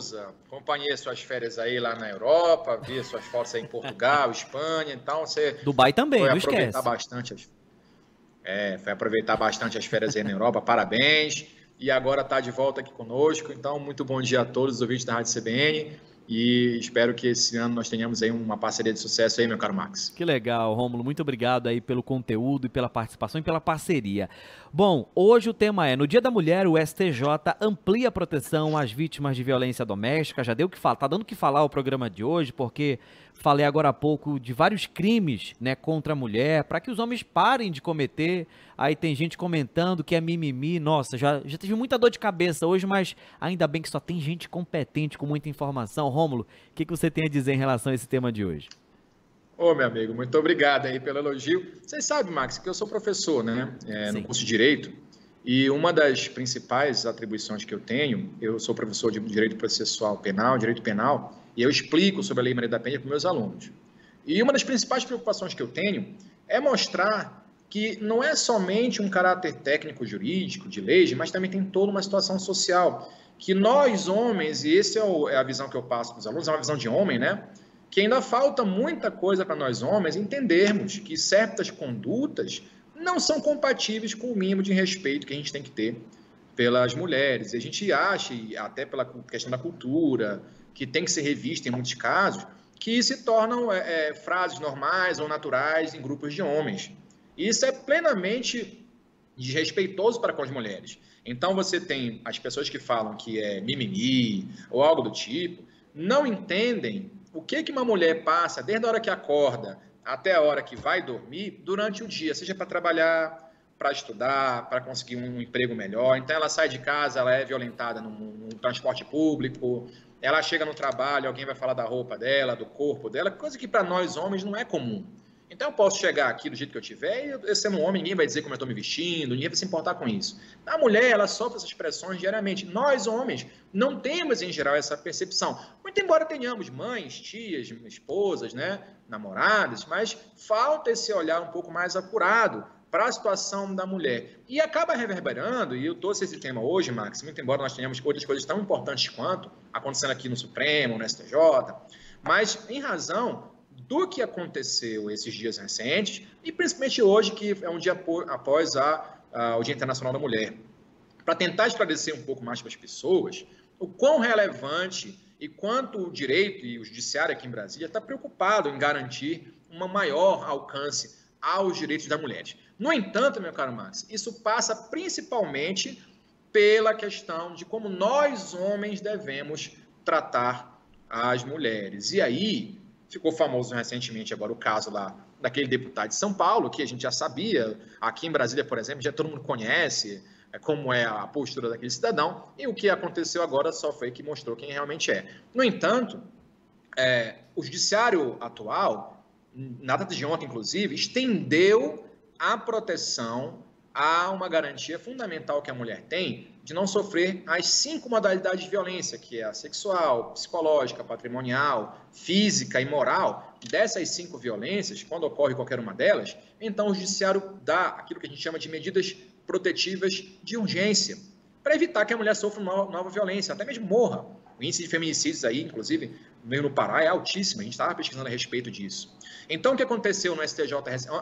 Souza, acompanhei suas férias aí lá na Europa, vi suas fotos aí em Portugal, Espanha, então você. Dubai também, foi não aproveitar esquece. bastante as, é, foi aproveitar bastante as férias aí na Europa, parabéns. E agora está de volta aqui conosco, então muito bom dia a todos os ouvintes da Rádio CBN. E espero que esse ano nós tenhamos aí uma parceria de sucesso aí, meu caro Max. Que legal, Rômulo. Muito obrigado aí pelo conteúdo e pela participação e pela parceria. Bom, hoje o tema é: no Dia da Mulher, o STJ amplia a proteção às vítimas de violência doméstica. Já deu o que falar, tá dando o que falar o programa de hoje, porque falei agora há pouco de vários crimes, né, contra a mulher, para que os homens parem de cometer. Aí tem gente comentando que é mimimi. Nossa, já, já tive muita dor de cabeça hoje, mas ainda bem que só tem gente competente com muita informação. Rômulo, o que, que você tem a dizer em relação a esse tema de hoje? Ô, meu amigo, muito obrigado aí pelo elogio. Vocês sabem, Max, que eu sou professor, né, é, no curso de Direito, e uma das principais atribuições que eu tenho, eu sou professor de Direito Processual Penal, Direito Penal, e eu explico sobre a Lei Maria da Penha para meus alunos. E uma das principais preocupações que eu tenho é mostrar que não é somente um caráter técnico jurídico de leis, mas também tem toda uma situação social que nós homens, e essa é, é a visão que eu passo para os alunos, é uma visão de homem, né? Que ainda falta muita coisa para nós homens entendermos que certas condutas não são compatíveis com o mínimo de respeito que a gente tem que ter pelas mulheres. E a gente acha, até pela questão da cultura, que tem que ser revista em muitos casos, que se tornam é, é, frases normais ou naturais em grupos de homens. Isso é plenamente desrespeitoso para com as mulheres. Então você tem as pessoas que falam que é mimimi ou algo do tipo, não entendem o que, que uma mulher passa desde a hora que acorda até a hora que vai dormir durante o dia, seja para trabalhar, para estudar, para conseguir um emprego melhor. Então ela sai de casa, ela é violentada no, no transporte público, ela chega no trabalho, alguém vai falar da roupa dela, do corpo dela, coisa que para nós homens não é comum. Então eu posso chegar aqui do jeito que eu tiver e eu sendo um homem, ninguém vai dizer como eu estou me vestindo, ninguém vai se importar com isso. A mulher, ela sofre essas pressões diariamente. Nós, homens, não temos em geral essa percepção. Muito embora tenhamos mães, tias, esposas, né, namoradas, mas falta esse olhar um pouco mais apurado para a situação da mulher. E acaba reverberando, e eu trouxe esse tema hoje, Max, muito embora nós tenhamos outras coisas tão importantes quanto acontecendo aqui no Supremo, no STJ, mas em razão do que aconteceu esses dias recentes, e principalmente hoje, que é um dia após a, a, o Dia Internacional da Mulher. Para tentar esclarecer um pouco mais para as pessoas o quão relevante e quanto o direito e o judiciário aqui em Brasília está preocupado em garantir um maior alcance aos direitos das mulheres. No entanto, meu caro Max, isso passa principalmente pela questão de como nós, homens, devemos tratar as mulheres. E aí, Ficou famoso recentemente agora o caso lá daquele deputado de São Paulo, que a gente já sabia. Aqui em Brasília, por exemplo, já todo mundo conhece é, como é a postura daquele cidadão. E o que aconteceu agora só foi que mostrou quem realmente é. No entanto, é, o judiciário atual, na data de ontem, inclusive, estendeu a proteção a uma garantia fundamental que a mulher tem de não sofrer as cinco modalidades de violência, que é a sexual, psicológica, patrimonial, física e moral. Dessas cinco violências, quando ocorre qualquer uma delas, então o judiciário dá aquilo que a gente chama de medidas protetivas de urgência, para evitar que a mulher sofra uma nova violência, até mesmo morra. O índice de feminicídios aí, inclusive, meio no Pará, é altíssimo. A gente estava pesquisando a respeito disso. Então, o que aconteceu no STJ,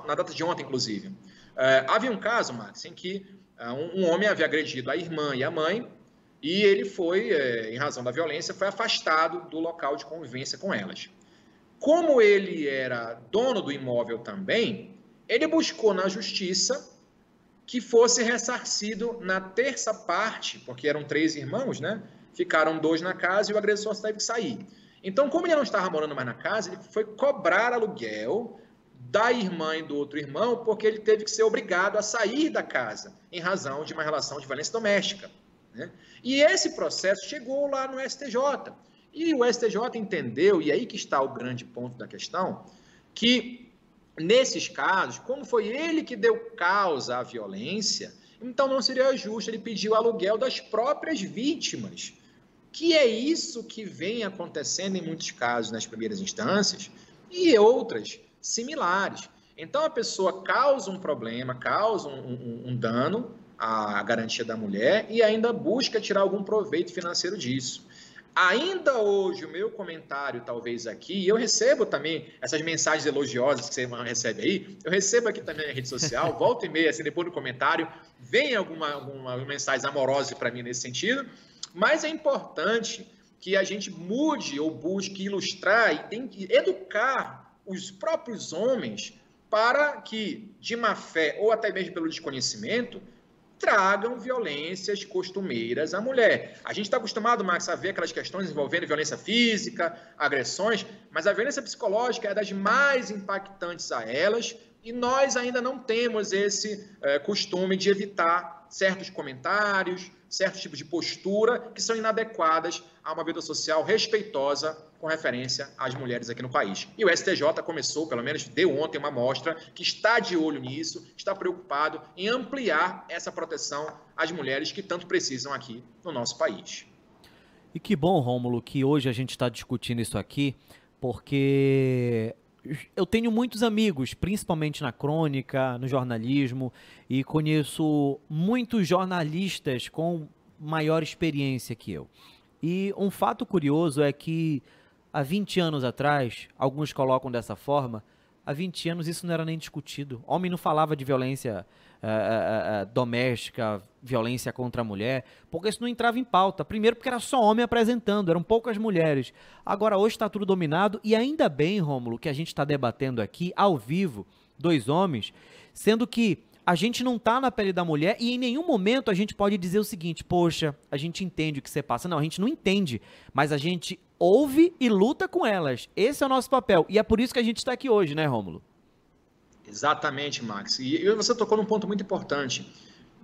na data de ontem, inclusive? Uh, havia um caso, Max, em que um, um, homem havia agredido a irmã e a mãe, e ele foi, uh, em razão da violência, foi afastado do local de convivência com elas. Como ele era dono do imóvel também, ele buscou na justiça que fosse ressarcido na terça parte, porque eram três irmãos, né? Ficaram dois na casa e o agressor teve que sair. Então, como ele não estava morando mais na casa, ele foi cobrar aluguel da irmã e do outro irmão, porque ele teve que ser obrigado a sair da casa em razão de uma relação de violência doméstica. Né? E esse processo chegou lá no STJ. E o STJ entendeu, e aí que está o grande ponto da questão, que nesses casos, como foi ele que deu causa à violência, então não seria justo ele pedir o aluguel das próprias vítimas. Que é isso que vem acontecendo em muitos casos nas primeiras instâncias e outras similares. Então a pessoa causa um problema, causa um, um, um dano à garantia da mulher e ainda busca tirar algum proveito financeiro disso. Ainda hoje, o meu comentário, talvez aqui, eu recebo também essas mensagens elogiosas que você recebe aí, eu recebo aqui também na rede social, volta e meia, assim, depois no comentário, vem alguma, alguma mensagem amorosa para mim nesse sentido, mas é importante que a gente mude ou busque ilustrar e tem que educar os próprios homens para que, de má fé ou até mesmo pelo desconhecimento, tragam violências costumeiras à mulher. A gente está acostumado, Max, a ver aquelas questões envolvendo violência física, agressões, mas a violência psicológica é das mais impactantes a elas e nós ainda não temos esse é, costume de evitar certos comentários, certos tipos de postura que são inadequadas a uma vida social respeitosa com referência às mulheres aqui no país. E o STJ começou, pelo menos deu ontem uma mostra, que está de olho nisso, está preocupado em ampliar essa proteção às mulheres que tanto precisam aqui no nosso país. E que bom, Rômulo, que hoje a gente está discutindo isso aqui, porque eu tenho muitos amigos, principalmente na crônica, no jornalismo, e conheço muitos jornalistas com maior experiência que eu. E um fato curioso é que há 20 anos atrás, alguns colocam dessa forma, há 20 anos isso não era nem discutido. Homem não falava de violência doméstica, violência contra a mulher, porque isso não entrava em pauta. Primeiro, porque era só homem apresentando, eram poucas mulheres. Agora, hoje está tudo dominado, e ainda bem, Rômulo, que a gente está debatendo aqui, ao vivo, dois homens, sendo que a gente não está na pele da mulher e em nenhum momento a gente pode dizer o seguinte: poxa, a gente entende o que você passa. Não, a gente não entende, mas a gente ouve e luta com elas. Esse é o nosso papel. E é por isso que a gente está aqui hoje, né, Rômulo? Exatamente, Max. E você tocou num ponto muito importante.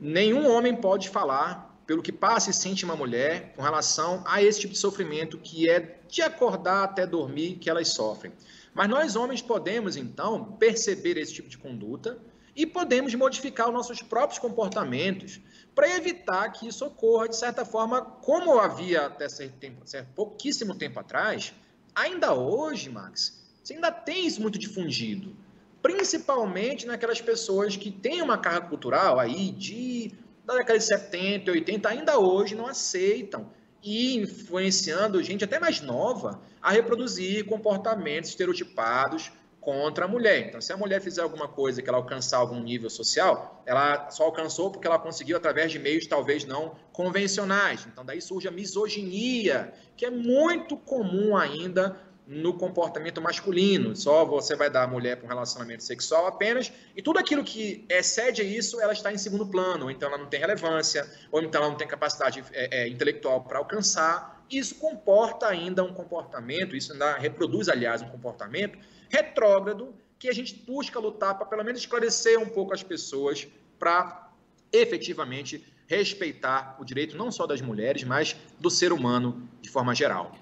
Nenhum homem pode falar pelo que passa e sente uma mulher com relação a esse tipo de sofrimento que é de acordar até dormir que elas sofrem. Mas nós homens podemos então perceber esse tipo de conduta e podemos modificar os nossos próprios comportamentos para evitar que isso ocorra de certa forma, como havia até certo tempo, certo, pouquíssimo tempo atrás, ainda hoje, Max, você ainda tem isso muito difundido, principalmente naquelas pessoas que têm uma carga cultural aí de da década de 70, 80, ainda hoje não aceitam e influenciando gente até mais nova a reproduzir comportamentos estereotipados contra a mulher. Então, se a mulher fizer alguma coisa que ela alcançar algum nível social, ela só alcançou porque ela conseguiu através de meios talvez não convencionais. Então, daí surge a misoginia, que é muito comum ainda no comportamento masculino. Só você vai dar a mulher para um relacionamento sexual apenas, e tudo aquilo que excede isso, ela está em segundo plano, ou então ela não tem relevância, ou então ela não tem capacidade é, é, intelectual para alcançar. Isso comporta ainda um comportamento, isso ainda reproduz, aliás, um comportamento retrógrado que a gente busca lutar para pelo menos esclarecer um pouco as pessoas para efetivamente respeitar o direito não só das mulheres, mas do ser humano de forma geral.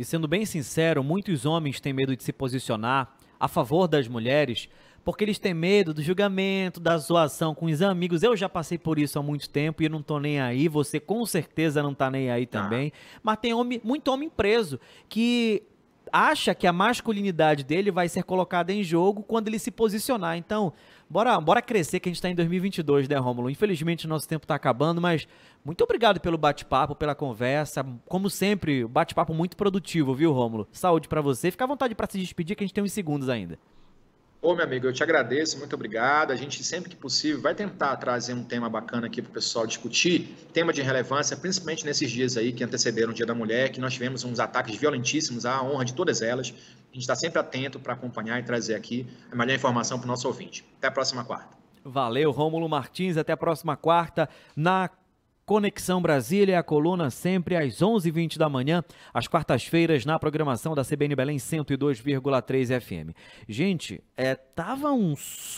E sendo bem sincero, muitos homens têm medo de se posicionar a favor das mulheres porque eles têm medo do julgamento, da zoação com os amigos. Eu já passei por isso há muito tempo e eu não tô nem aí. Você com certeza não tá nem aí tá. também. Ah. Mas tem homem, muito homem preso que acha que a masculinidade dele vai ser colocada em jogo quando ele se posicionar. Então, bora, bora crescer que a gente está em 2022, né, Rômulo? Infelizmente, nosso tempo está acabando, mas muito obrigado pelo bate-papo, pela conversa. Como sempre, bate-papo muito produtivo, viu, Rômulo? Saúde para você. Fica à vontade para se despedir, que a gente tem uns segundos ainda. Ô, meu amigo, eu te agradeço, muito obrigado. A gente, sempre que possível, vai tentar trazer um tema bacana aqui para o pessoal discutir, tema de relevância, principalmente nesses dias aí que antecederam o Dia da Mulher, que nós tivemos uns ataques violentíssimos à honra de todas elas. A gente está sempre atento para acompanhar e trazer aqui a melhor informação para o nosso ouvinte. Até a próxima quarta. Valeu, Rômulo Martins. Até a próxima quarta na Conexão Brasília, a coluna sempre às 11h20 da manhã, às quartas-feiras, na programação da CBN Belém 102,3 FM. Gente, é, tava um sol